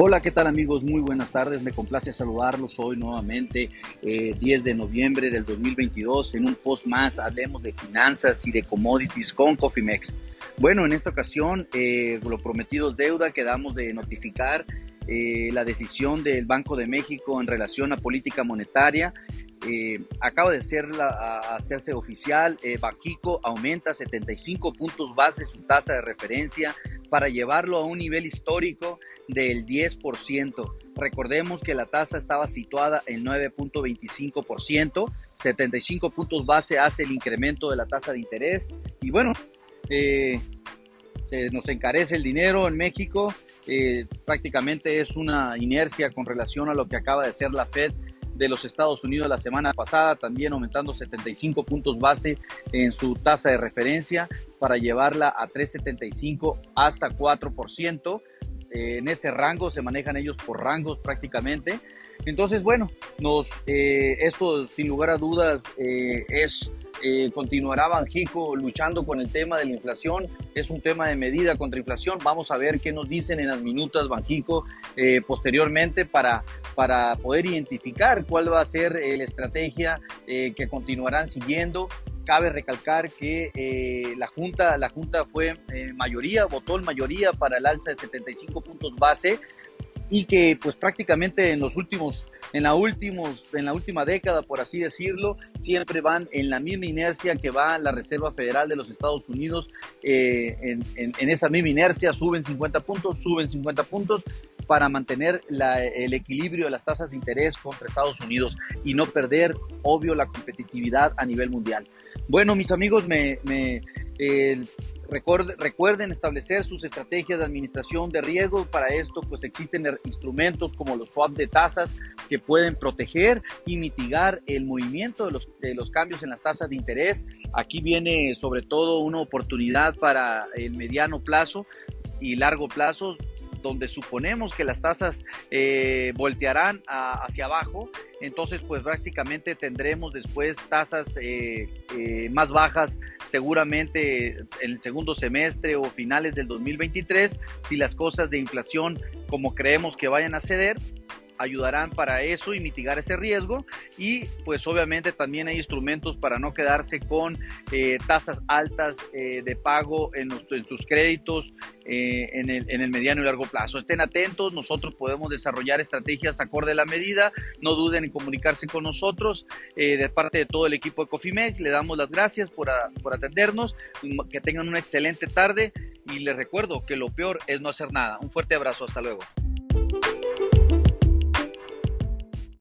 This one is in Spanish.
Hola, ¿qué tal amigos? Muy buenas tardes. Me complace saludarlos hoy nuevamente, 10 eh, de noviembre del 2022, en un post más. Hablemos de finanzas y de commodities con Cofimex. Bueno, en esta ocasión, eh, lo prometido deuda. Quedamos de notificar eh, la decisión del Banco de México en relación a política monetaria. Eh, acaba de ser hacerse oficial, eh, aumenta 75 puntos base su tasa de referencia para llevarlo a un nivel histórico del 10%. Recordemos que la tasa estaba situada en 9.25%, 75 puntos base hace el incremento de la tasa de interés y bueno, eh, se nos encarece el dinero en México, eh, prácticamente es una inercia con relación a lo que acaba de ser la Fed de los Estados Unidos la semana pasada, también aumentando 75 puntos base en su tasa de referencia para llevarla a 3,75 hasta 4%. Eh, en ese rango se manejan ellos por rangos prácticamente. Entonces, bueno, nos, eh, esto sin lugar a dudas eh, es eh, continuará Banjico luchando con el tema de la inflación. Es un tema de medida contra inflación. Vamos a ver qué nos dicen en las minutas Banjico eh, posteriormente para, para poder identificar cuál va a ser eh, la estrategia que continuarán siguiendo. Cabe recalcar que la, junta, la Junta fue mayoría, votó en mayoría para el alza de 75 puntos base y que pues prácticamente en los últimos, en la últimos, en la última década, por así decirlo, siempre van en la misma inercia que va la Reserva Federal de los Estados Unidos, eh, en, esa misma inercia suben 50 puntos, suben 50 puntos para mantener el equilibrio de las tasas de interés contra Estados Unidos y no perder, obvio, la competitividad a nivel mundial. Bueno, mis amigos, me, me recuerden establecer sus estrategias de administración de riesgos. Para esto, pues existen instrumentos como los swap de tasas que pueden proteger y mitigar el movimiento de los, de los cambios en las tasas de interés. Aquí viene sobre todo una oportunidad para el mediano plazo y largo plazo donde suponemos que las tasas eh, voltearán hacia abajo, entonces pues básicamente tendremos después tasas eh, eh, más bajas seguramente en el segundo semestre o finales del 2023 si las cosas de inflación como creemos que vayan a ceder ayudarán para eso y mitigar ese riesgo. Y pues obviamente también hay instrumentos para no quedarse con eh, tasas altas eh, de pago en, sus créditos eh, en, el, en, el, mediano y largo plazo. Estén atentos, nosotros podemos desarrollar estrategias acorde a la medida. No duden en comunicarse con nosotros. de parte de todo el equipo de Cofimex, le damos las gracias por, por atendernos. Que tengan una excelente tarde y les recuerdo que lo peor es no hacer nada. Un fuerte abrazo, hasta luego.